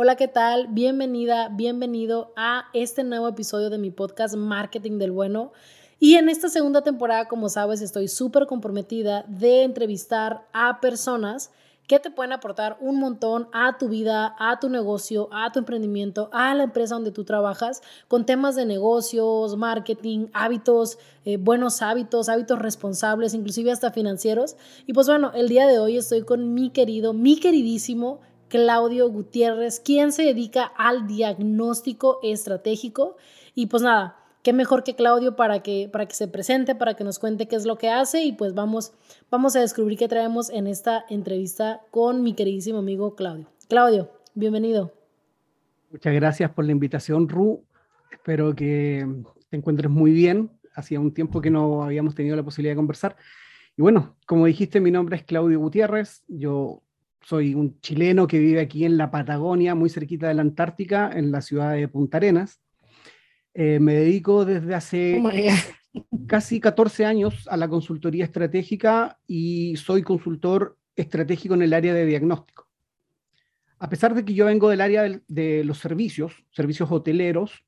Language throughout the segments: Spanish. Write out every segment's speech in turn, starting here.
Hola, ¿qué tal? Bienvenida, bienvenido a este nuevo episodio de mi podcast Marketing del Bueno. Y en esta segunda temporada, como sabes, estoy súper comprometida de entrevistar a personas que te pueden aportar un montón a tu vida, a tu negocio, a tu emprendimiento, a la empresa donde tú trabajas, con temas de negocios, marketing, hábitos, eh, buenos hábitos, hábitos responsables, inclusive hasta financieros. Y pues bueno, el día de hoy estoy con mi querido, mi queridísimo Claudio Gutiérrez, quien se dedica al diagnóstico estratégico. Y pues nada, qué mejor que Claudio para que, para que se presente, para que nos cuente qué es lo que hace y pues vamos, vamos a descubrir qué traemos en esta entrevista con mi queridísimo amigo Claudio. Claudio, bienvenido. Muchas gracias por la invitación, Ru. Espero que te encuentres muy bien. Hacía un tiempo que no habíamos tenido la posibilidad de conversar. Y bueno, como dijiste, mi nombre es Claudio Gutiérrez. Yo soy un chileno que vive aquí en la Patagonia, muy cerquita de la Antártica, en la ciudad de Punta Arenas. Eh, me dedico desde hace oh casi 14 años a la consultoría estratégica y soy consultor estratégico en el área de diagnóstico. A pesar de que yo vengo del área de, los servicios, servicios hoteleros,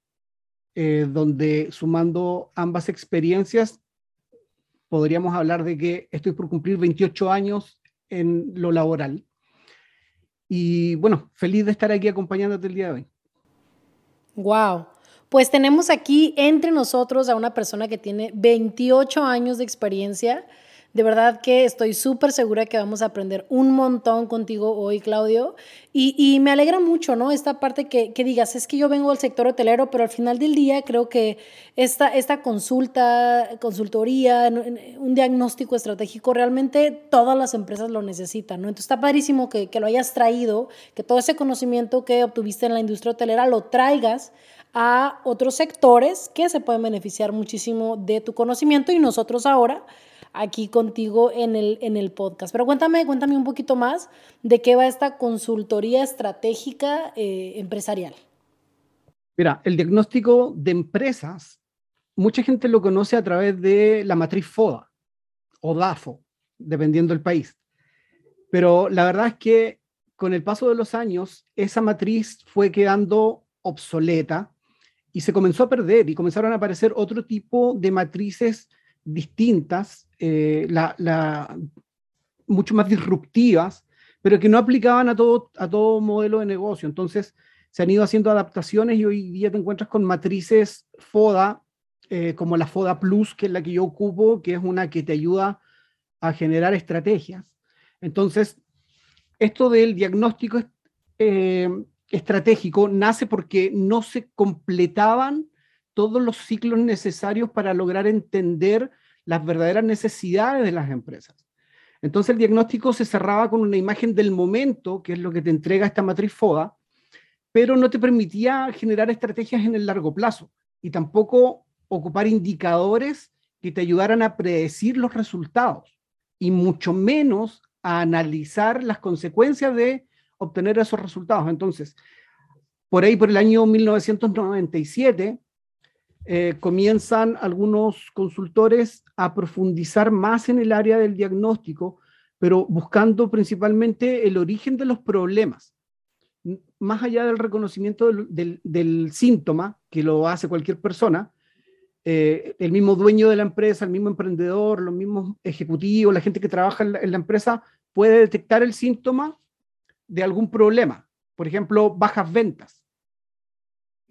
eh, donde sumando ambas experiencias, podríamos hablar de que estoy por cumplir 28 años en lo laboral. Y bueno, feliz de estar aquí acompañándote el día de hoy. Wow. Pues tenemos aquí entre nosotros a una persona que tiene 28 años de experiencia de verdad que estoy súper segura que vamos a aprender un montón contigo hoy, Claudio. Y, me alegra mucho, ¿no? Esta parte que, digas, es que yo vengo del sector hotelero, pero al final del día creo que esta, consulta, consultoría, un diagnóstico estratégico, realmente todas las empresas lo necesitan, ¿no? Entonces está padrísimo que, que lo hayas traído, que todo ese conocimiento que obtuviste en la industria hotelera lo traigas a otros sectores que se pueden beneficiar muchísimo de tu conocimiento y nosotros ahora aquí contigo en el, en el podcast. Pero cuéntame, cuéntame un poquito más de qué va esta consultoría estratégica eh, empresarial. Mira, el diagnóstico de empresas, mucha gente lo conoce a través de la matriz FODA o DAFO, dependiendo del país. Pero la verdad es que con el paso de los años, esa matriz fue quedando obsoleta y se comenzó a perder y comenzaron a aparecer otro tipo de matrices distintas, eh, la, mucho más disruptivas, pero que no aplicaban a todo, a todo modelo de negocio. Entonces, se han ido haciendo adaptaciones y hoy día te encuentras con matrices FODA, eh, como la FODA Plus, que es la que yo ocupo, que es una que te ayuda a generar estrategias. Entonces, esto del diagnóstico eh, estratégico nace porque no se completaban todos los ciclos necesarios para lograr entender las verdaderas necesidades de las empresas. Entonces el diagnóstico se cerraba con una imagen del momento, que es lo que te entrega esta matriz FODA, pero no te permitía generar estrategias en el largo plazo y tampoco ocupar indicadores que te ayudaran a predecir los resultados y mucho menos a analizar las consecuencias de obtener esos resultados. Entonces, por ahí, por el año 1997, eh, comienzan algunos consultores a profundizar más en el área del diagnóstico, pero buscando principalmente el origen de los problemas. Más allá del reconocimiento del, síntoma, que lo hace cualquier persona, eh, el mismo dueño de la empresa, el mismo emprendedor, los mismos ejecutivos, la gente que trabaja en la empresa puede detectar el síntoma de algún problema. Por ejemplo, bajas ventas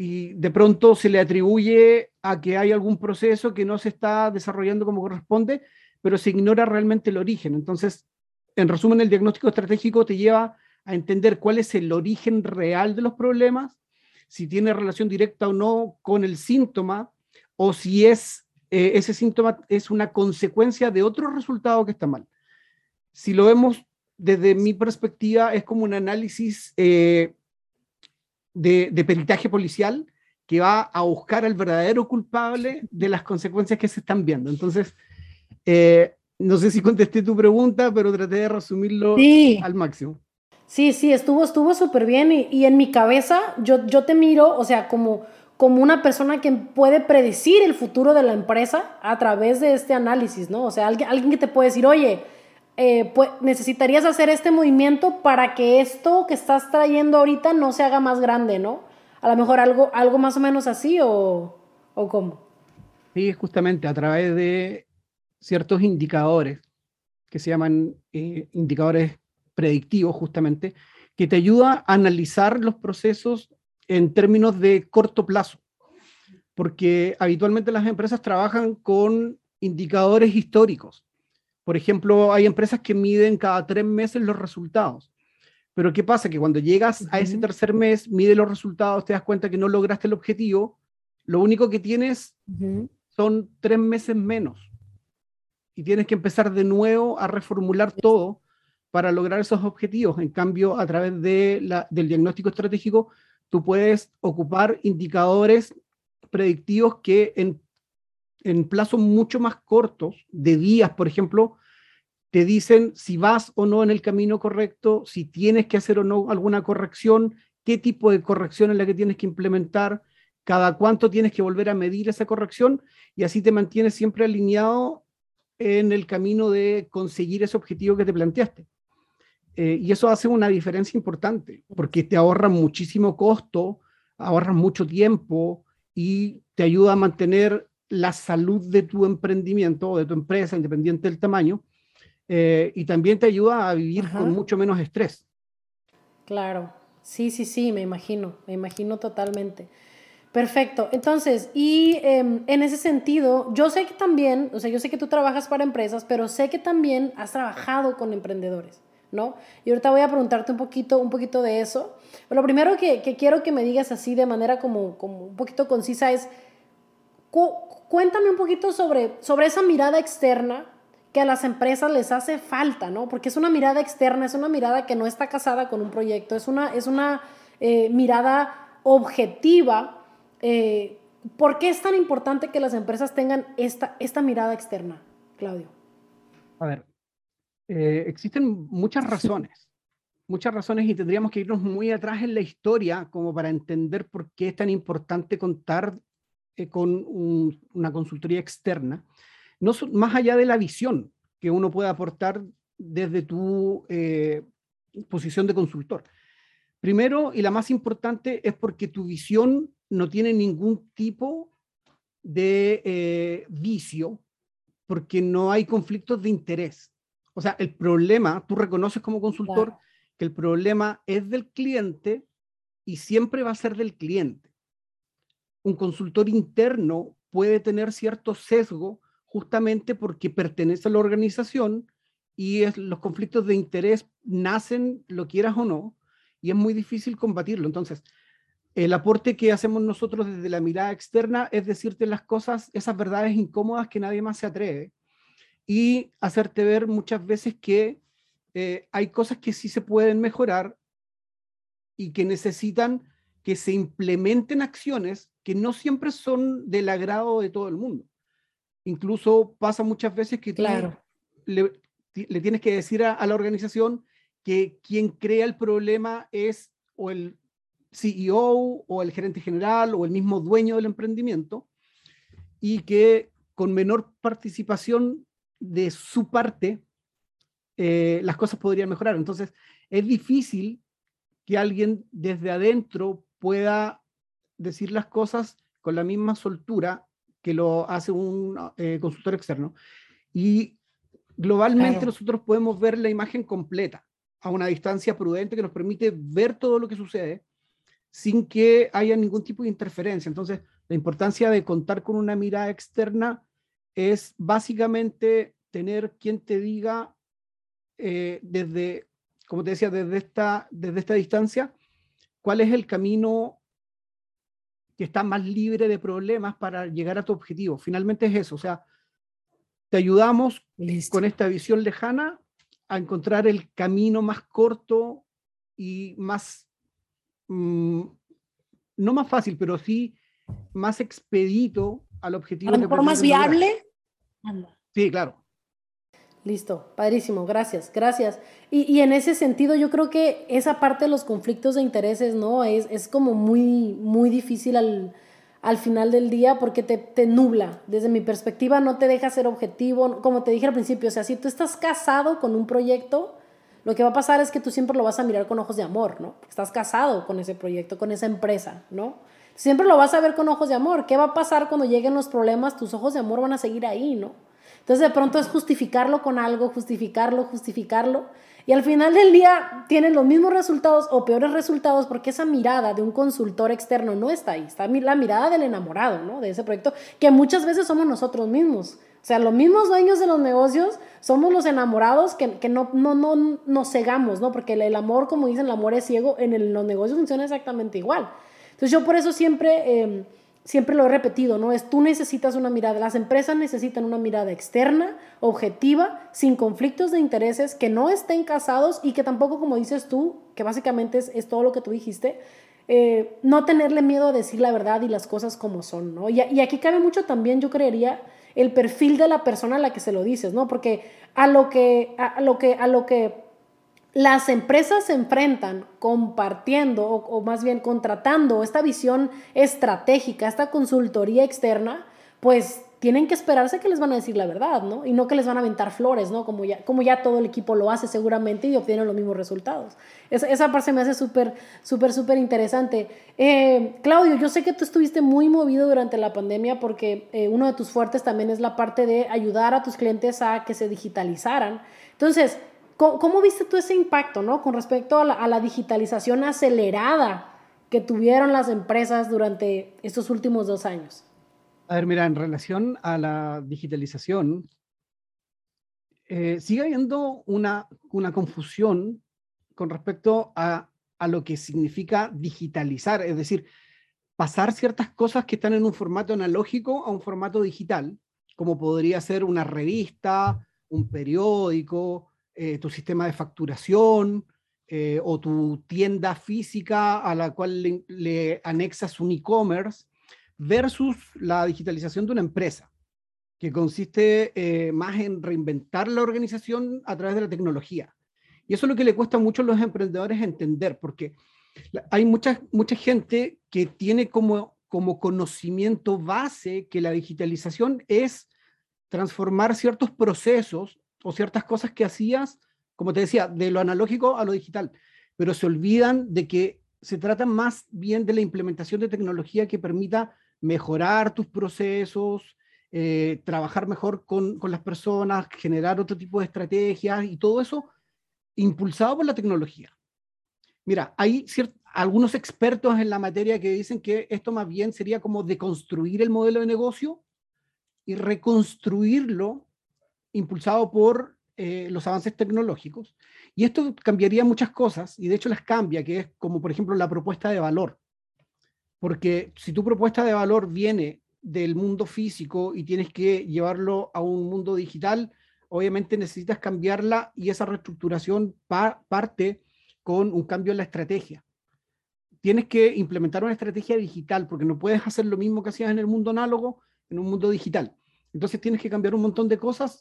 y de pronto se le atribuye a que hay algún proceso que no se está desarrollando como corresponde, pero se ignora realmente el origen. Entonces, en resumen, el diagnóstico estratégico te lleva a entender cuál es el origen real de los problemas, si tiene relación directa o no con el síntoma, o si es, eh, ese síntoma es una consecuencia de otro resultado que está mal. Si lo vemos desde mi perspectiva, es como un análisis eh, de, peritaje policial que va a buscar al verdadero culpable de las consecuencias que se están viendo. Entonces, eh, no sé si contesté tu pregunta, pero traté de resumirlo al máximo. Sí, sí, estuvo estuvo súper bien y, en mi cabeza yo, yo te miro, o sea, como, como una persona que puede predecir el futuro de la empresa a través de este análisis, ¿no? O sea, alguien, alguien que te puede decir, oye, eh, pues, necesitarías hacer este movimiento para que esto que estás trayendo ahorita no se haga más grande, ¿no? A lo mejor algo, algo más o menos así o, o cómo. Sí, justamente a través de ciertos indicadores que se llaman eh, indicadores predictivos justamente, que te ayuda a analizar los procesos en términos de corto plazo, porque habitualmente las empresas trabajan con indicadores históricos. Por ejemplo, hay empresas que miden cada tres meses los resultados. Pero ¿qué pasa? Que cuando llegas a ese tercer mes, mide los resultados, te das cuenta que no lograste el objetivo, lo único que tienes son tres meses menos. Y tienes que empezar de nuevo a reformular todo para lograr esos objetivos. En cambio, a través de la, del diagnóstico estratégico, tú puedes ocupar indicadores predictivos que en, en plazos mucho más cortos, de días, por ejemplo, te dicen si vas o no en el camino correcto, si tienes que hacer o no alguna corrección, qué tipo de corrección es la que tienes que implementar, cada cuánto tienes que volver a medir esa corrección y así te mantienes siempre alineado en el camino de conseguir ese objetivo que te planteaste. Eh, y eso hace una diferencia importante, porque te ahorra muchísimo costo, ahorras mucho tiempo y te ayuda a mantener la salud de tu emprendimiento o de tu empresa, independiente del tamaño, eh, y también te ayuda a vivir con mucho menos estrés. Claro, sí, sí, sí, me imagino, me imagino totalmente. Perfecto. Entonces, y em, en ese sentido, yo sé que también, o sea, yo sé que tú trabajas para empresas, pero sé que también has trabajado con emprendedores. ¿no? Y ahorita voy a preguntarte un poquito, un poquito de eso. lo primero que, quiero que me digas así de manera como, como un poquito concisa es, cuéntame un poquito sobre, sobre esa mirada externa que a las empresas les hace falta, ¿no? Porque es una mirada externa, es una mirada que no está casada con un proyecto, es una, es una eh, mirada objetiva. Eh, ¿Por qué es tan importante que las empresas tengan esta, esta mirada externa, Claudio? A ver, eh, existen muchas razones, muchas razones y tendríamos que irnos muy atrás en la historia como para entender por qué es tan importante contar eh, con una consultoría externa, no más allá de la visión que uno puede aportar desde tu eh, posición de consultor. Primero, y la más importante, es porque tu visión no tiene ningún tipo de vicio, porque no hay conflictos de interés. O sea, el problema, tú reconoces como consultor que el problema es del cliente y siempre va a ser del cliente. Un consultor interno puede tener cierto sesgo justamente porque pertenece a la organización y los conflictos de interés nacen, lo quieras o no, y es muy difícil combatirlo. Entonces, el aporte que hacemos nosotros desde la mirada externa es decirte las cosas, esas verdades incómodas que nadie más se atreve y hacerte ver muchas veces que eh, hay cosas que sí se pueden mejorar y que necesitan que se implementen acciones que no siempre son del agrado de todo el mundo. Incluso pasa muchas veces que le, tienes que decir a, la organización que quien crea el problema es o el CEO o el gerente general o el mismo dueño del emprendimiento y que con menor participación de su parte, eh, las cosas podrían mejorar. Entonces, es difícil que alguien desde adentro pueda decir las cosas con la misma soltura que lo hace un eh, consultor externo. Y globalmente nosotros podemos ver la imagen completa a una distancia prudente que nos permite ver todo lo que sucede sin que haya ningún tipo de interferencia. Entonces, la importancia de contar con una mirada externa es básicamente tener quien te diga eh, desde, como te decía, desde esta, desde esta distancia, cuál es el camino que está más libre de problemas para llegar a tu objetivo. Finalmente es eso, o sea, te ayudamos con esta visión lejana a encontrar el camino más corto y más, mm, no más fácil, pero sí más expedito al objetivo. A lo mejor más viable. Sí, claro. Listo, padrísimo, gracias, gracias. Y, en ese sentido yo creo que esa parte de los conflictos de intereses, ¿no? Es, es como muy, muy difícil al, al final del día porque te, te, nubla. Desde mi perspectiva no te deja ser objetivo. Como te dije al principio, o sea, si tú estás casado con un proyecto, lo que va a pasar es que tú siempre lo vas a mirar con ojos de amor, ¿no? Estás casado con ese proyecto, con esa empresa, ¿no? Siempre lo vas a ver con ojos de amor. ¿Qué va a pasar cuando lleguen los problemas? Tus ojos de amor van a seguir ahí, ¿no? Entonces de pronto es justificarlo con algo, justificarlo, justificarlo. Y al final del día tienen los mismos resultados o peores resultados porque esa mirada de un consultor externo no está ahí. Está la mirada del enamorado, ¿no? De ese proyecto, que muchas veces somos nosotros mismos. O sea, los mismos dueños de los negocios somos los enamorados que, que no, no, no nos cegamos, ¿no? Porque el, amor, como dicen, el amor es ciego, en los negocios funciona exactamente igual. Entonces yo por eso siempre, em, siempre lo he repetido, ¿no? Es tú necesitas una mirada, las empresas necesitan una mirada externa, objetiva, sin conflictos de intereses, que no estén casados y que tampoco, como dices tú, que básicamente es, todo lo que tú dijiste, eh, no tenerle miedo a decir la verdad y las cosas como son, ¿no? Y aquí cabe mucho también, yo creería, el perfil de la persona a la que se lo dices, ¿no? Porque a lo que, a lo que, a lo que las empresas se enfrentan compartiendo o, más bien contratando esta visión estratégica, esta consultoría externa, pues tienen que esperarse que les van a decir la verdad, ¿no? Y no que les van a aventar flores, ¿no? Como ya, como ya todo el equipo lo hace seguramente y obtienen los mismos resultados. esa parte me hace súper, súper, súper interesante. Eh, Claudio, yo sé que tú estuviste muy movido durante la pandemia porque eh, uno de tus fuertes también es la parte de ayudar a tus clientes a que se digitalizaran. Entonces, ¿Cómo, viste tú ese impacto, ¿no? Con respecto a la, digitalización acelerada que tuvieron las empresas durante estos últimos dos años? A ver, mira, en relación a la digitalización, eh, sigue habiendo una, una confusión con respecto a, a, lo que significa digitalizar, es decir, pasar ciertas cosas que están en un formato analógico a un formato digital, como podría ser una revista, un periódico, eh, tu sistema de facturación eh, o tu tienda física a la cual le, anexas un e-commerce versus la digitalización de una empresa, que consiste eh, más en reinventar la organización a través de la tecnología. Y eso es lo que le cuesta mucho a los emprendedores entender, porque hay mucha, mucha gente que tiene como, como conocimiento base que la digitalización es transformar ciertos procesos o ciertas cosas que hacías, como te decía, de lo analógico a lo digital, pero se olvidan de que se trata más bien de la implementación de tecnología que permita mejorar tus procesos, eh, trabajar mejor con, con, las personas, generar otro tipo de estrategias y todo eso impulsado por la tecnología. Mira, hay algunos expertos en la materia que dicen que esto más bien sería como deconstruir el modelo de negocio y reconstruirlo impulsado por eh, los avances tecnológicos. Y esto cambiaría muchas cosas, y de hecho las cambia, que es como por ejemplo la propuesta de valor. Porque si tu propuesta de valor viene del mundo físico y tienes que llevarlo a un mundo digital, obviamente necesitas cambiarla y esa reestructuración parte con un cambio en la estrategia. Tienes que implementar una estrategia digital porque no puedes hacer lo mismo que hacías en el mundo análogo en un mundo digital. Entonces tienes que cambiar un montón de cosas.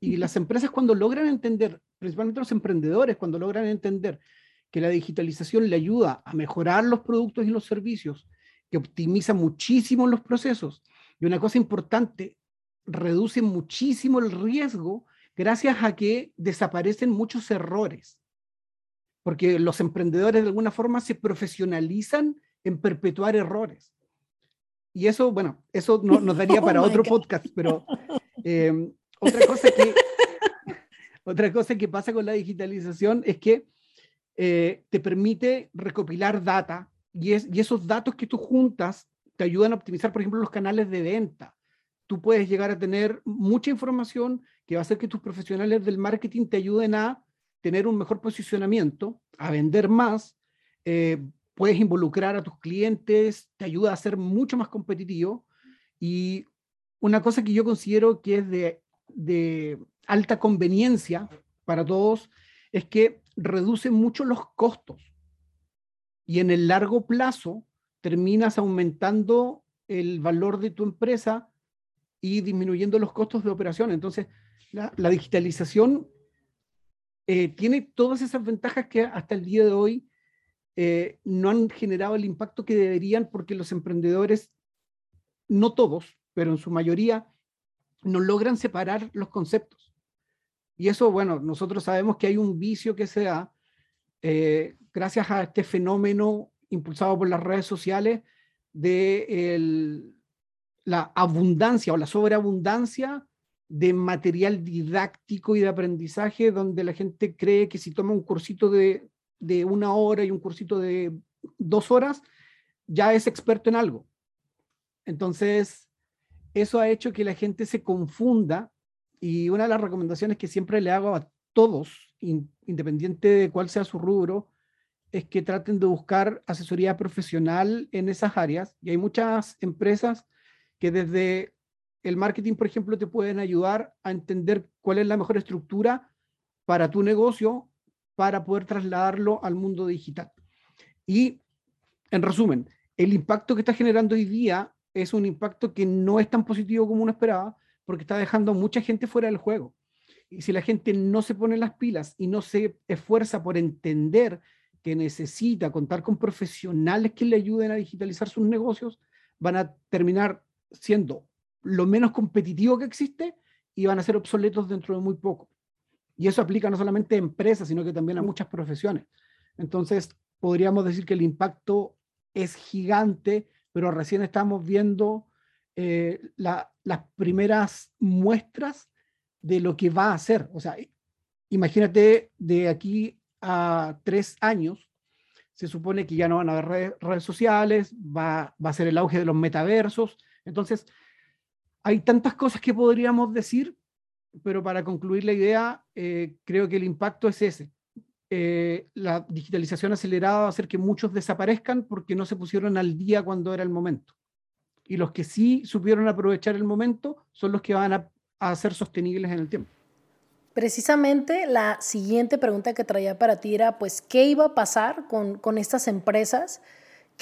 Y las empresas cuando logran entender, principalmente los emprendedores, cuando logran entender que la digitalización le ayuda a mejorar los productos y los servicios, que optimiza muchísimo los procesos. Y una cosa importante, reduce muchísimo el riesgo gracias a que desaparecen muchos errores. Porque los emprendedores de alguna forma se profesionalizan en perpetuar errores. Y eso, bueno, eso no, nos daría oh para otro podcast, pero em, otra, cosa que, otra cosa que pasa con la digitalización es que eh, te permite recopilar data y, es, y esos datos que tú juntas te ayudan a optimizar, por ejemplo, los canales de venta. Tú puedes llegar a tener mucha información que va a hacer que tus profesionales del marketing te ayuden a tener un mejor posicionamiento, a vender más, eh, puedes involucrar a tus clientes, te ayuda a ser mucho más competitivo. Y una cosa que yo considero que es de, alta conveniencia para todos es que reduce mucho los costos. Y en el largo plazo terminas aumentando el valor de tu empresa y disminuyendo los costos de operación. Entonces, la, la digitalización eh, tiene todas esas ventajas que hasta el día de hoy eh, no han generado el impacto que deberían porque los emprendedores no todos, pero en su mayoría, no logran separar los conceptos. Y eso, bueno, nosotros sabemos que hay un vicio que se da eh, gracias a este fenómeno impulsado por las redes sociales de la abundancia o la sobreabundancia de material didáctico y de aprendizaje donde la gente cree que si toma un cursito de, de una hora y un cursito de dos horas, ya es experto en algo. Entonces, eso ha hecho que la gente se confunda y una de las recomendaciones que siempre le hago a todos, independiente de cuál sea su rubro, es que traten de buscar asesoría profesional en esas áreas. Y hay muchas empresas que desde el marketing, por ejemplo, te pueden ayudar a entender cuál es la mejor estructura para tu negocio para poder trasladarlo al mundo digital. Y, en resumen, el impacto que está generando hoy día es un impacto que no es tan positivo como uno esperaba, porque está dejando a mucha gente fuera del juego. Y si la gente no se pone las pilas y no se esfuerza por entender que necesita contar con profesionales que le ayuden a digitalizar sus negocios, van a terminar siendo lo menos competitivo que existe y van a ser obsoletos dentro de muy poco. Y eso aplica no solamente a empresas, sino que también a muchas profesiones. Entonces, podríamos decir que el impacto es gigante pero recién estamos viendo eh, las primeras muestras de lo que va a hacer. O sea, imagínate de aquí a tres años, se supone que ya no van a haber redes, sociales, va, va, a ser el auge de los metaversos. Entonces, hay tantas cosas que podríamos decir, pero para concluir la idea, eh, creo que el impacto es ese. Eh, la digitalización acelerada va a hacer que muchos desaparezcan porque no se pusieron al día cuando era el momento. Y los que sí supieron aprovechar el momento son los que van a, a ser sostenibles en el tiempo. Precisamente la siguiente pregunta que traía para ti era, pues, ¿qué iba a pasar con, con estas empresas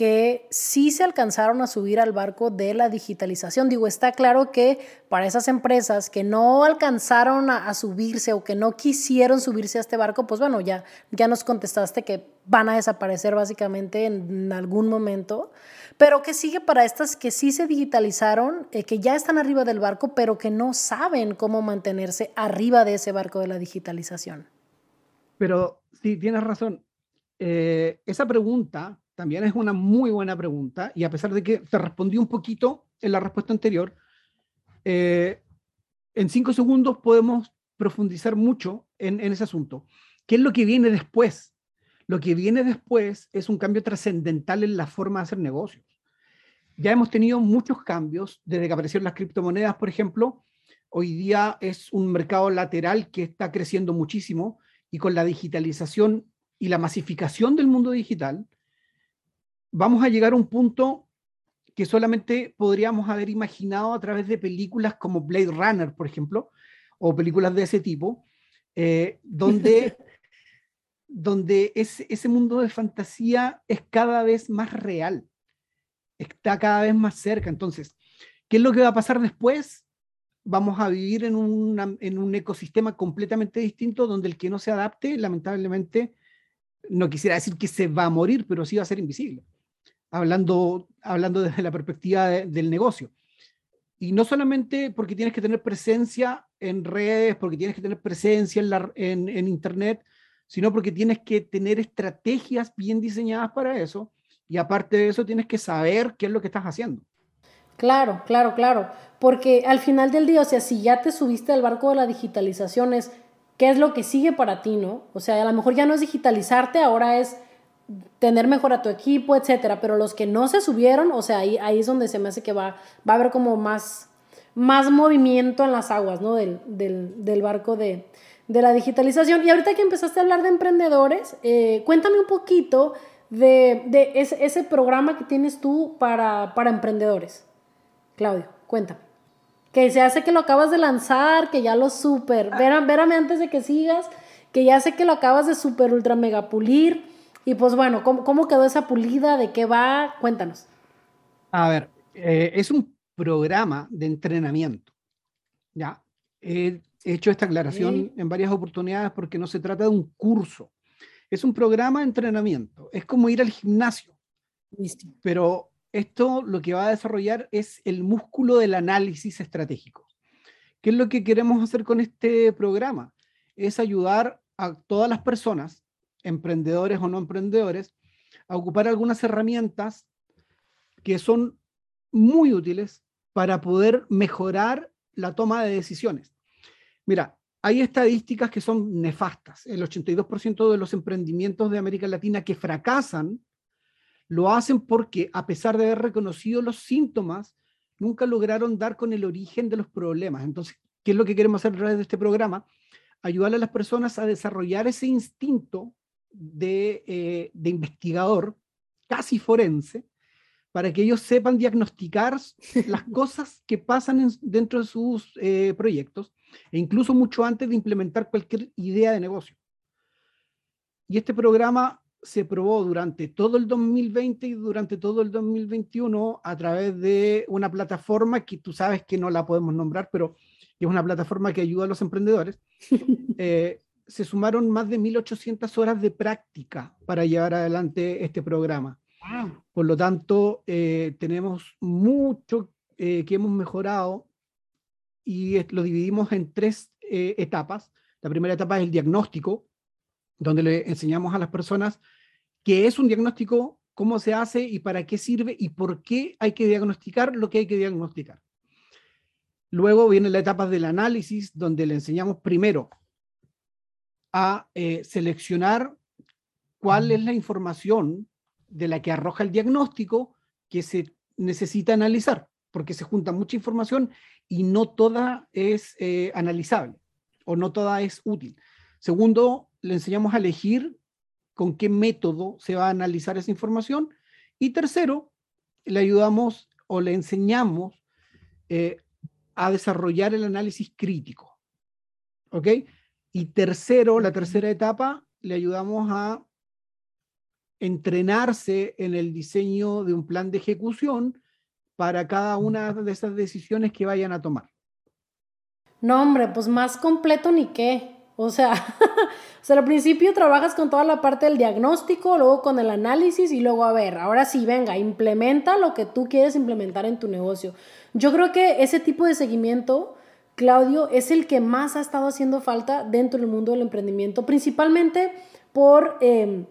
que sí se alcanzaron a subir al barco de la digitalización. Digo, está claro que para esas empresas que no alcanzaron a, subirse o que no quisieron subirse a este barco, pues bueno, ya, ya nos contestaste que van a desaparecer básicamente en, algún momento. Pero ¿qué sigue para estas que sí se digitalizaron, eh, que ya están arriba del barco, pero que no saben cómo mantenerse arriba de ese barco de la digitalización? Pero sí, tienes razón. Eh, esa pregunta también es una muy buena pregunta y a pesar de que te respondí un poquito en la respuesta anterior, eh, en cinco segundos podemos profundizar mucho en, en ese asunto. ¿Qué es lo que viene después? Lo que viene después es un cambio trascendental en la forma de hacer negocios. Ya hemos tenido muchos cambios desde que aparecieron las criptomonedas, por ejemplo. Hoy día es un mercado lateral que está creciendo muchísimo y con la digitalización y la masificación del mundo digital, vamos a llegar a un punto que solamente podríamos haber imaginado a través de películas como Blade Runner, por ejemplo, o películas de ese tipo, eh, donde, donde ese mundo de fantasía es cada vez más real, está cada vez más cerca. Entonces, ¿qué es lo que va a pasar después? Vamos a vivir en, en un ecosistema completamente distinto donde el que no se adapte, lamentablemente, no quisiera decir que se va a morir, pero sí va a ser invisible hablando, hablando desde la perspectiva del negocio. Y no solamente porque tienes que tener presencia en redes, porque tienes que tener presencia en, la, en, Internet, sino porque tienes que tener estrategias bien diseñadas para eso. Y aparte de eso, tienes que saber qué es lo que estás haciendo. Claro, claro, claro. Porque al final del día, o sea, si ya te subiste al barco de la digitalización, es qué es lo que sigue para ti, ¿no? O sea, a lo mejor ya no es digitalizarte, ahora es tener mejor a tu equipo, etcétera, pero los que no se subieron, o sea, ahí, ahí es donde se me hace que va, va a haber como más, más movimiento en las aguas, ¿no? Del, del, barco de, de, la digitalización. Y ahorita que empezaste a hablar de emprendedores, eh, cuéntame un poquito de, de ese, ese, programa que tienes tú para, para emprendedores. Claudio, cuéntame. Que se hace que lo acabas de lanzar, que ya lo super, vérame antes de que sigas, que ya sé que lo acabas de super ultra mega pulir y pues bueno, ¿cómo, quedó esa pulida? ¿De qué va? Cuéntanos. A ver, eh, es un programa de entrenamiento. Ya, he hecho esta aclaración en varias oportunidades porque no se trata de un curso. Es un programa de entrenamiento. Es como ir al gimnasio. Pero esto lo que va a desarrollar es el músculo del análisis estratégico. ¿Qué es lo que queremos hacer con este programa? Es ayudar a todas las personas, emprendedores o no emprendedores, a ocupar algunas herramientas que son muy útiles para poder mejorar la toma de decisiones. Mira, hay estadísticas que son nefastas. El 82% de los emprendimientos de América Latina que fracasan lo hacen porque, a pesar de haber reconocido los síntomas, nunca lograron dar con el origen de los problemas. Entonces, ¿qué es lo que queremos hacer a través de este programa? Ayudar a las personas a desarrollar ese instinto de, eh, de investigador, casi forense, para que ellos sepan diagnosticar las cosas que pasan dentro de sus eh, proyectos e incluso mucho antes de implementar cualquier idea de negocio. Y este programa se probó durante todo el 2020 y durante todo el 2021 a través de una plataforma que tú sabes que no la podemos nombrar, pero es una plataforma que ayuda a los emprendedores. Eh, se sumaron más de 1.800 horas de práctica para llevar adelante este programa. Por lo tanto, eh, tenemos mucho eh, que hemos mejorado y lo dividimos en tres eh, etapas. La primera etapa es el diagnóstico, donde le enseñamos a las personas qué es un diagnóstico, cómo se hace y para qué sirve y por qué hay que diagnosticar lo que hay que diagnosticar. Luego viene la etapa del análisis, donde le enseñamos primero a seleccionar cuál es la información de la que arroja el diagnóstico que se necesita analizar, porque se junta mucha información y no toda es eh, analizable o no toda es útil. Segundo, le enseñamos a elegir con qué método se va a analizar esa información. Y tercero, le ayudamos o le enseñamos eh, a desarrollar el análisis crítico. ¿Ok? Y tercero, la tercera etapa, le ayudamos a entrenarse en el diseño de un plan de ejecución para cada una de esas decisiones que vayan a tomar. No, hombre, pues más completo ni qué. O sea, o sea, al principio trabajas con toda la parte del diagnóstico, luego con el análisis y luego, a ver, ahora sí, venga, implementa lo que tú quieres implementar en tu negocio. Yo creo que ese tipo de seguimiento, Claudio, es el que más ha estado haciendo falta dentro del mundo del emprendimiento, principalmente por... Em,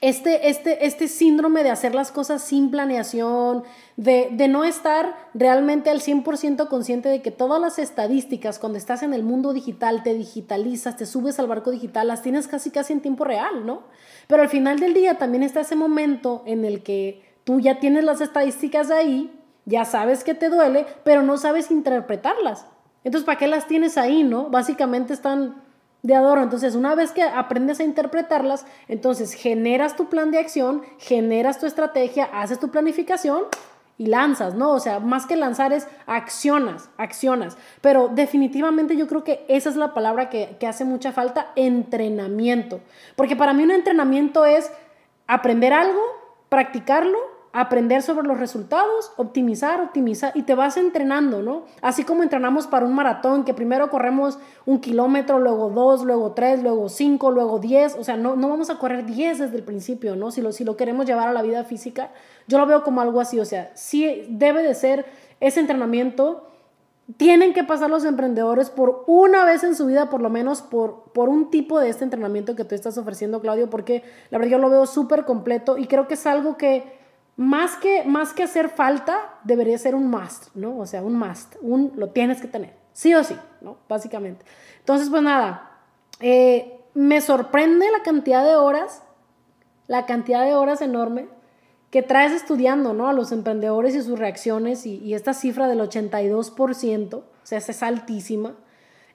este, este, este síndrome de hacer las cosas sin planeación, de, de no estar realmente al 100% consciente de que todas las estadísticas, cuando estás en el mundo digital, te digitalizas, te subes al barco digital, las tienes casi casi en tiempo real, ¿no? Pero al final del día también está ese momento en el que tú ya tienes las estadísticas ahí, ya sabes que te duele, pero no sabes interpretarlas. Entonces, ¿para qué las tienes ahí, no? Básicamente están de adorno. Entonces, una vez que aprendes a interpretarlas, entonces generas tu plan de acción, generas tu estrategia, haces tu planificación y lanzas, ¿no? O sea, más que lanzar es accionas, accionas. Pero definitivamente yo creo que esa es la palabra que, que hace mucha falta, entrenamiento. Porque para mí un entrenamiento es aprender algo, practicarlo aprender sobre los resultados, optimizar, optimizar y te vas entrenando, ¿no? Así como entrenamos para un maratón, que primero corremos un kilómetro, luego dos, luego tres, luego cinco, luego diez, o sea, no, no vamos a correr diez desde el principio, ¿no? Si lo, si lo queremos llevar a la vida física, yo lo veo como algo así, o sea, sí debe de ser ese entrenamiento. Tienen que pasar los emprendedores por una vez en su vida, por lo menos por, por un tipo de este entrenamiento que tú estás ofreciendo, Claudio, porque la verdad yo lo veo súper completo y creo que es algo que más que, más que hacer falta, debería ser un must, ¿no? O sea, un must, un lo tienes que tener, sí o sí, ¿no? Básicamente. Entonces, pues nada, eh, me sorprende la cantidad de horas, la cantidad de horas enorme que traes estudiando, ¿no? A los emprendedores y sus reacciones y, esta cifra del 82%, o sea, es altísima.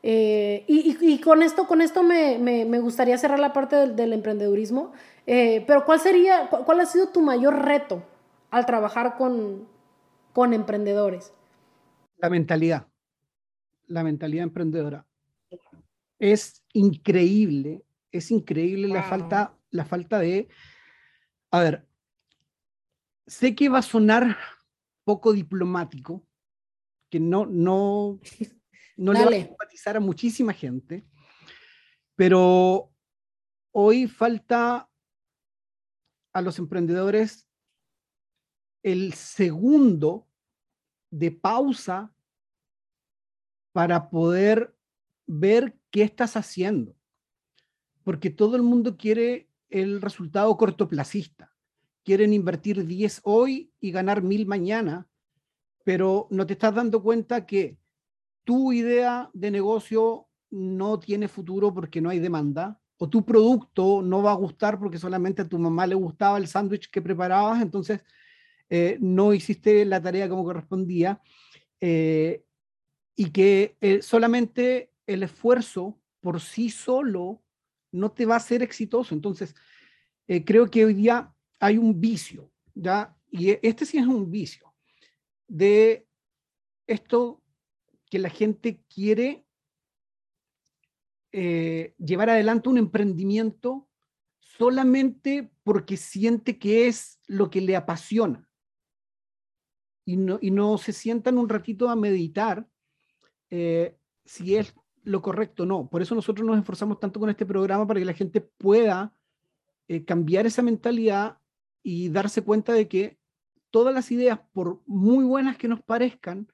Eh, y, con esto, con esto me, me, gustaría cerrar la parte del, del emprendedurismo, eh, pero ¿cuál sería, cuál ha sido tu mayor reto al trabajar con, con emprendedores? La mentalidad, la mentalidad emprendedora. Es increíble, es increíble la, falta, la falta de... A ver, sé que va a sonar poco diplomático, que no, no, no le va a simpatizar a muchísima gente, pero hoy falta a los emprendedores el segundo de pausa para poder ver qué estás haciendo. Porque todo el mundo quiere el resultado cortoplacista. Quieren invertir 10 hoy y ganar 1000 mañana, pero no te estás dando cuenta que tu idea de negocio no tiene futuro porque no hay demanda, o tu producto no va a gustar porque solamente a tu mamá le gustaba el sándwich que preparabas, entonces eh, no hiciste la tarea como correspondía, eh, y que eh, solamente el esfuerzo por sí solo no te va a ser exitoso. Entonces, creo que hoy día hay un vicio, ¿ya? Y este sí es un vicio, de esto que la gente quiere eh, llevar adelante un emprendimiento solamente porque siente que es lo que le apasiona. Y no, y no se sientan un ratito a meditar eh, si es lo correcto o no. Por eso nosotros nos esforzamos tanto con este programa para que la gente pueda eh, cambiar esa mentalidad y darse cuenta de que todas las ideas, por muy buenas que nos parezcan,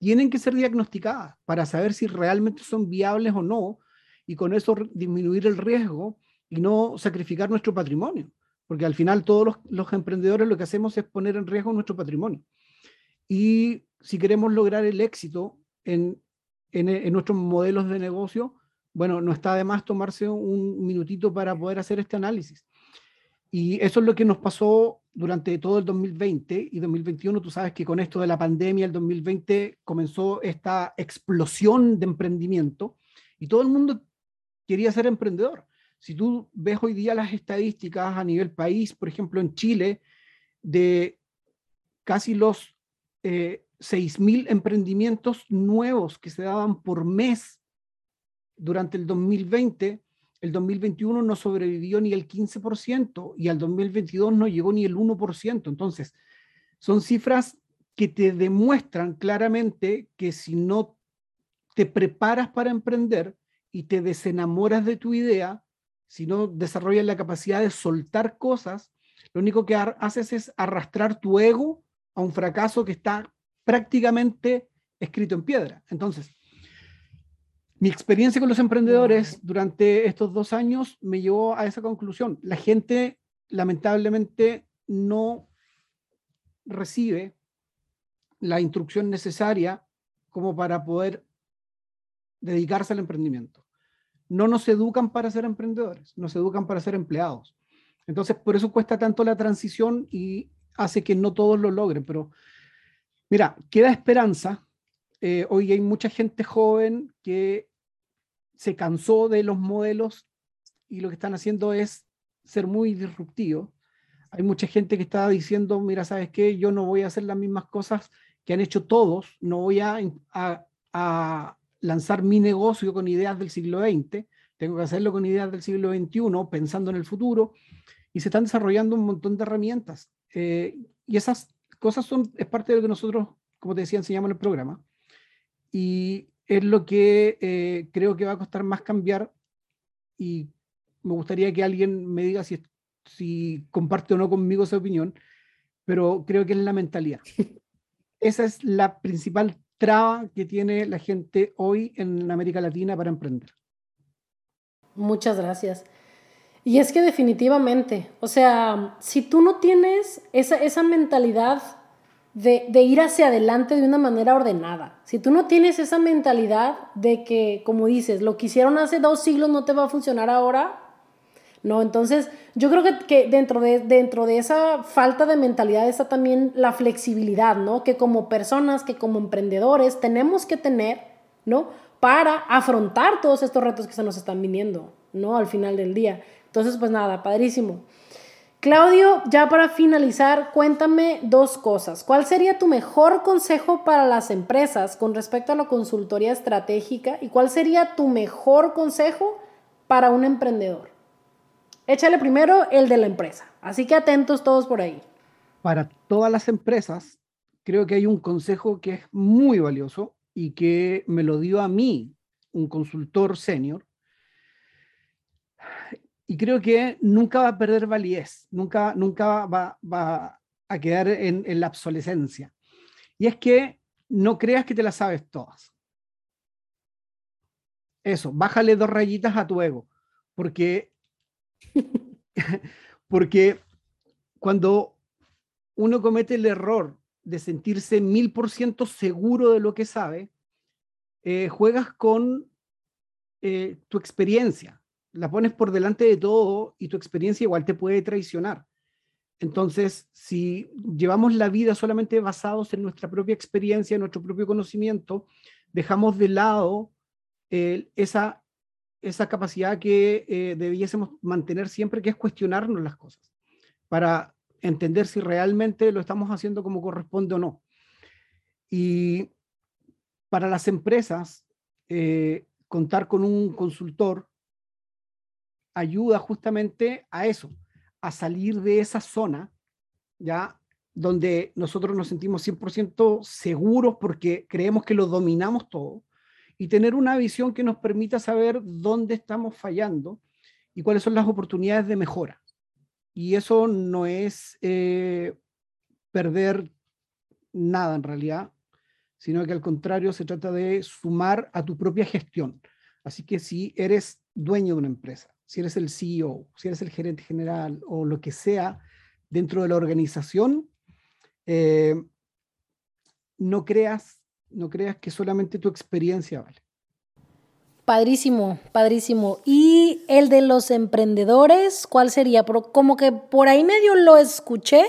tienen que ser diagnosticadas para saber si realmente son viables o no y con eso disminuir el riesgo y no sacrificar nuestro patrimonio, porque al final todos los, emprendedores lo que hacemos es poner en riesgo nuestro patrimonio. Y si queremos lograr el éxito en, en nuestros modelos de negocio, bueno, no está de más tomarse un minutito para poder hacer este análisis. Y eso es lo que nos pasó durante todo el 2020 y 2021. Tú sabes que con esto de la pandemia, el 2020 comenzó esta explosión de emprendimiento y todo el mundo quería ser emprendedor. Si tú ves hoy día las estadísticas a nivel país, por ejemplo, en Chile, de casi los eh, 6.000 emprendimientos nuevos que se daban por mes durante el 2020, el 2021 no sobrevivió ni el 15% y al 2022 no llegó ni el 1%. Entonces, son cifras que te demuestran claramente que si no te preparas para emprender y te desenamoras de tu idea, si no desarrollas la capacidad de soltar cosas, lo único que haces es arrastrar tu ego a un fracaso que está prácticamente escrito en piedra. Entonces, mi experiencia con los emprendedores durante estos dos años me llevó a esa conclusión. La gente lamentablemente no recibe la instrucción necesaria como para poder dedicarse al emprendimiento. No nos educan para ser emprendedores, nos educan para ser empleados. Entonces, por eso cuesta tanto la transición y hace que no todos lo logren. Pero, mira, queda esperanza. Eh, hoy hay mucha gente joven que se cansó de los modelos y lo que están haciendo es ser muy disruptivo. Hay mucha gente que está diciendo, mira, ¿sabes qué? Yo no voy a hacer las mismas cosas que han hecho todos, no voy a, a, lanzar mi negocio con ideas del siglo XX, tengo que hacerlo con ideas del siglo XXI, pensando en el futuro, y se están desarrollando un montón de herramientas. Eh, y esas cosas son, es parte de lo que nosotros, como te decía, enseñamos en el programa. Y es lo que eh, creo que va a costar más cambiar y me gustaría que alguien me diga si, si comparte o no conmigo esa opinión, pero creo que es la mentalidad. Esa es la principal traba que tiene la gente hoy en América Latina para emprender. Muchas gracias. Y es que definitivamente, o sea, si tú no tienes esa, esa mentalidad de, ir hacia adelante de una manera ordenada. Si tú no tienes esa mentalidad de que, como dices, lo que hicieron hace dos siglos no te va a funcionar ahora, no, entonces yo creo que, que, dentro, de, dentro de esa falta de mentalidad está también la flexibilidad, ¿no? Que como personas, que como emprendedores tenemos que tener, ¿no? Para afrontar todos estos retos que se nos están viniendo, ¿no? Al final del día. Entonces, pues nada, padrísimo. Claudio, ya para finalizar, cuéntame dos cosas. ¿Cuál sería tu mejor consejo para las empresas con respecto a la consultoría estratégica y cuál sería tu mejor consejo para un emprendedor? Échale primero el de la empresa. Así que atentos todos por ahí. Para todas las empresas, creo que hay un consejo que es muy valioso y que me lo dio a mí un consultor senior y creo que nunca va a perder validez, nunca, nunca va, va, a quedar en, en la obsolescencia. Y es que no creas que te las sabes todas. Eso, bájale dos rayitas a tu ego, porque, porque cuando uno comete el error de sentirse mil por ciento seguro de lo que sabe, eh, juegas con eh, tu experiencia, la pones por delante de todo y tu experiencia igual te puede traicionar. Entonces, si llevamos la vida solamente basados en nuestra propia experiencia, en nuestro propio conocimiento, dejamos de lado eh, esa, esa capacidad que debiésemos mantener siempre, que es cuestionarnos las cosas, para entender si realmente lo estamos haciendo como corresponde o no. Y para las empresas, eh, contar con un consultor ayuda justamente a eso, a salir de esa zona, ya donde nosotros nos sentimos 100% seguros porque creemos que lo dominamos todo y tener una visión que nos permita saber dónde estamos fallando y cuáles son las oportunidades de mejora. Y eso no es eh, perder nada en realidad, sino que al contrario se trata de sumar a tu propia gestión. Así que si eres dueño de una empresa, si eres el CEO, si eres el gerente general o lo que sea dentro de la organización, eh, no creas, no creas que solamente tu experiencia vale. Padrísimo, padrísimo. ¿Y el de los emprendedores, cuál sería? Como que por ahí medio lo escuché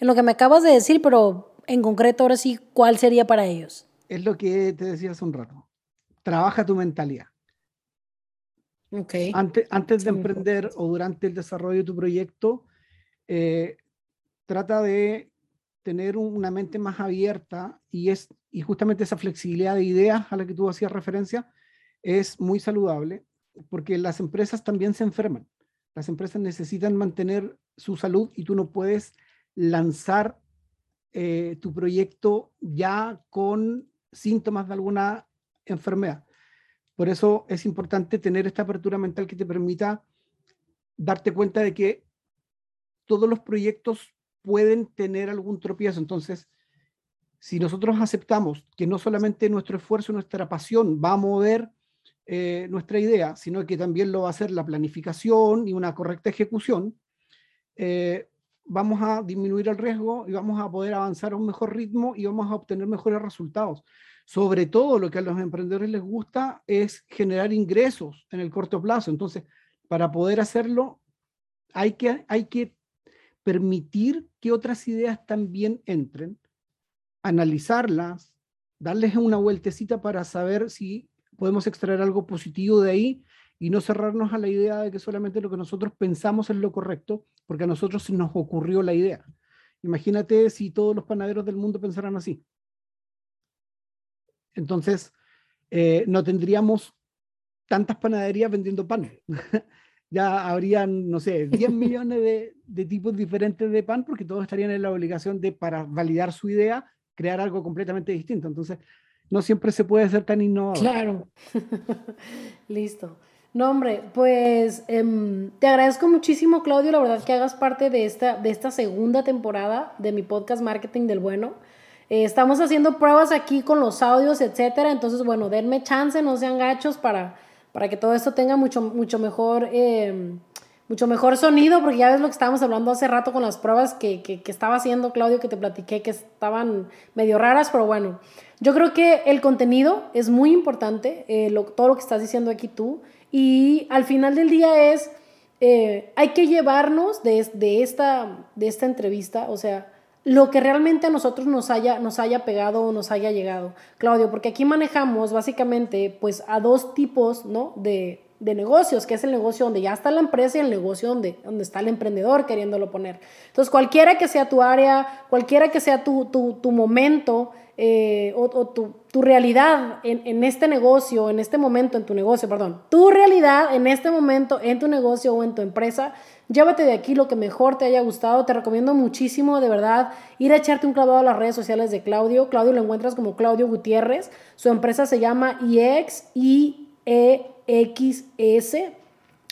en lo que me acabas de decir, pero en concreto ahora sí, ¿cuál sería para ellos? Es lo que te decía hace un rato. Trabaja tu mentalidad. Okay. Antes, antes de emprender o durante el desarrollo de tu proyecto, eh, trata de tener una mente más abierta y, es, y justamente esa flexibilidad de ideas a la que tú hacías referencia es muy saludable porque las empresas también se enferman. Las empresas necesitan mantener su salud y tú no puedes lanzar eh, tu proyecto ya con síntomas de alguna enfermedad. Por eso es importante tener esta apertura mental que te permita darte cuenta de que todos los proyectos pueden tener algún tropiezo. Entonces, si nosotros aceptamos que no solamente nuestro esfuerzo, nuestra pasión va a mover eh, nuestra idea, sino que también lo va a hacer la planificación y una correcta ejecución, eh, vamos a disminuir el riesgo y vamos a poder avanzar a un mejor ritmo y vamos a obtener mejores resultados. Sobre todo lo que a los emprendedores les gusta es generar ingresos en el corto plazo. Entonces, para poder hacerlo, hay que, hay que permitir que otras ideas también entren, analizarlas, darles una vueltecita para saber si podemos extraer algo positivo de ahí y no cerrarnos a la idea de que solamente lo que nosotros pensamos es lo correcto, porque a nosotros nos ocurrió la idea. Imagínate si todos los panaderos del mundo pensaran así. Entonces, eh, no tendríamos tantas panaderías vendiendo pan. ya habrían, no sé, 10 millones de, de, tipos diferentes de pan porque todos estarían en la obligación de, para validar su idea, crear algo completamente distinto. Entonces, no siempre se puede ser tan innovador. Claro. Listo. No, hombre, pues em, te agradezco muchísimo, Claudio, la verdad que hagas parte de esta, de esta segunda temporada de mi podcast Marketing del Bueno. Eh, estamos haciendo pruebas aquí con los audios, etcétera. Entonces, bueno, denme chance, no sean gachos para, para que todo esto tenga mucho, mucho mejor. Em, mucho mejor sonido, porque ya ves lo que estábamos hablando hace rato con las pruebas que, que, que, estaba haciendo Claudio, que te platiqué, que estaban medio raras, pero bueno, yo creo que el contenido es muy importante, eh, todo lo que estás diciendo aquí tú, y al final del día es, eh, hay que llevarnos de, de, esta, de esta entrevista, o sea, lo que realmente a nosotros nos haya, nos haya pegado o nos haya llegado, Claudio, porque aquí manejamos básicamente pues a dos tipos, ¿no? De, de negocios, que es el negocio donde ya está la empresa y el negocio donde, donde está el emprendedor queriéndolo poner. Entonces, cualquiera que sea tu área, cualquiera que sea tu, tu, tu momento eh, o, tu, tu, realidad en, en, este negocio, en este momento en tu negocio, perdón, tu realidad en este momento en tu negocio o en tu empresa, llévate de aquí lo que mejor te haya gustado. Te recomiendo muchísimo, de verdad, ir a echarte un clavado a las redes sociales de Claudio. Claudio lo encuentras como Claudio Gutiérrez. Su empresa se llama IEX, I-E XS.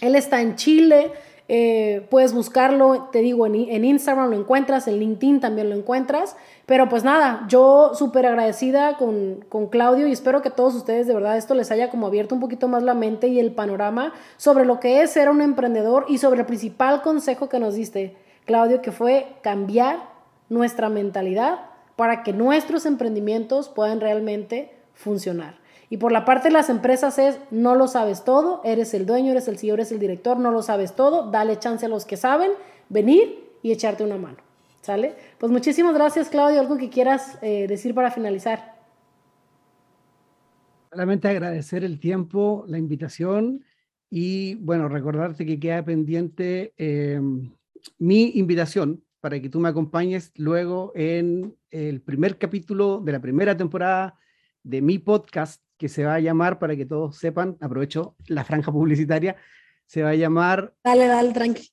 Él está en Chile. Eh, puedes buscarlo, te digo, en, en, Instagram lo encuentras, en LinkedIn también lo encuentras. Pero pues nada, yo súper agradecida con, con Claudio y espero que todos ustedes de verdad esto les haya como abierto un poquito más la mente y el panorama sobre lo que es ser un emprendedor y sobre el principal consejo que nos diste, Claudio, que fue cambiar nuestra mentalidad para que nuestros emprendimientos puedan realmente funcionar. Y por la parte de las empresas es, no lo sabes todo, eres el dueño, eres el CEO, eres el director, no lo sabes todo, dale chance a los que saben venir y echarte una mano. ¿Sale? Pues muchísimas gracias, Claudio. ¿Algo que quieras eh, decir para finalizar? Solamente agradecer el tiempo, la invitación y, bueno, recordarte que queda pendiente em, mi invitación para que tú me acompañes luego en el primer capítulo de la primera temporada de mi podcast que se va a llamar, para que todos sepan, aprovecho la franja publicitaria, se va a llamar... Dale, dale, tranqui.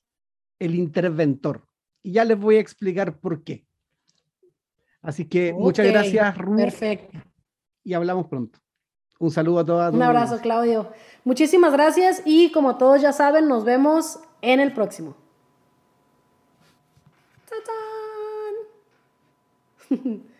El interventor. Y ya les voy a explicar por qué. Así que muchas gracias, Ruth. Perfecto. Y hablamos pronto. Un saludo a todas. Un abrazo, Claudio. Muchísimas gracias y como todos ya saben, nos vemos en el próximo.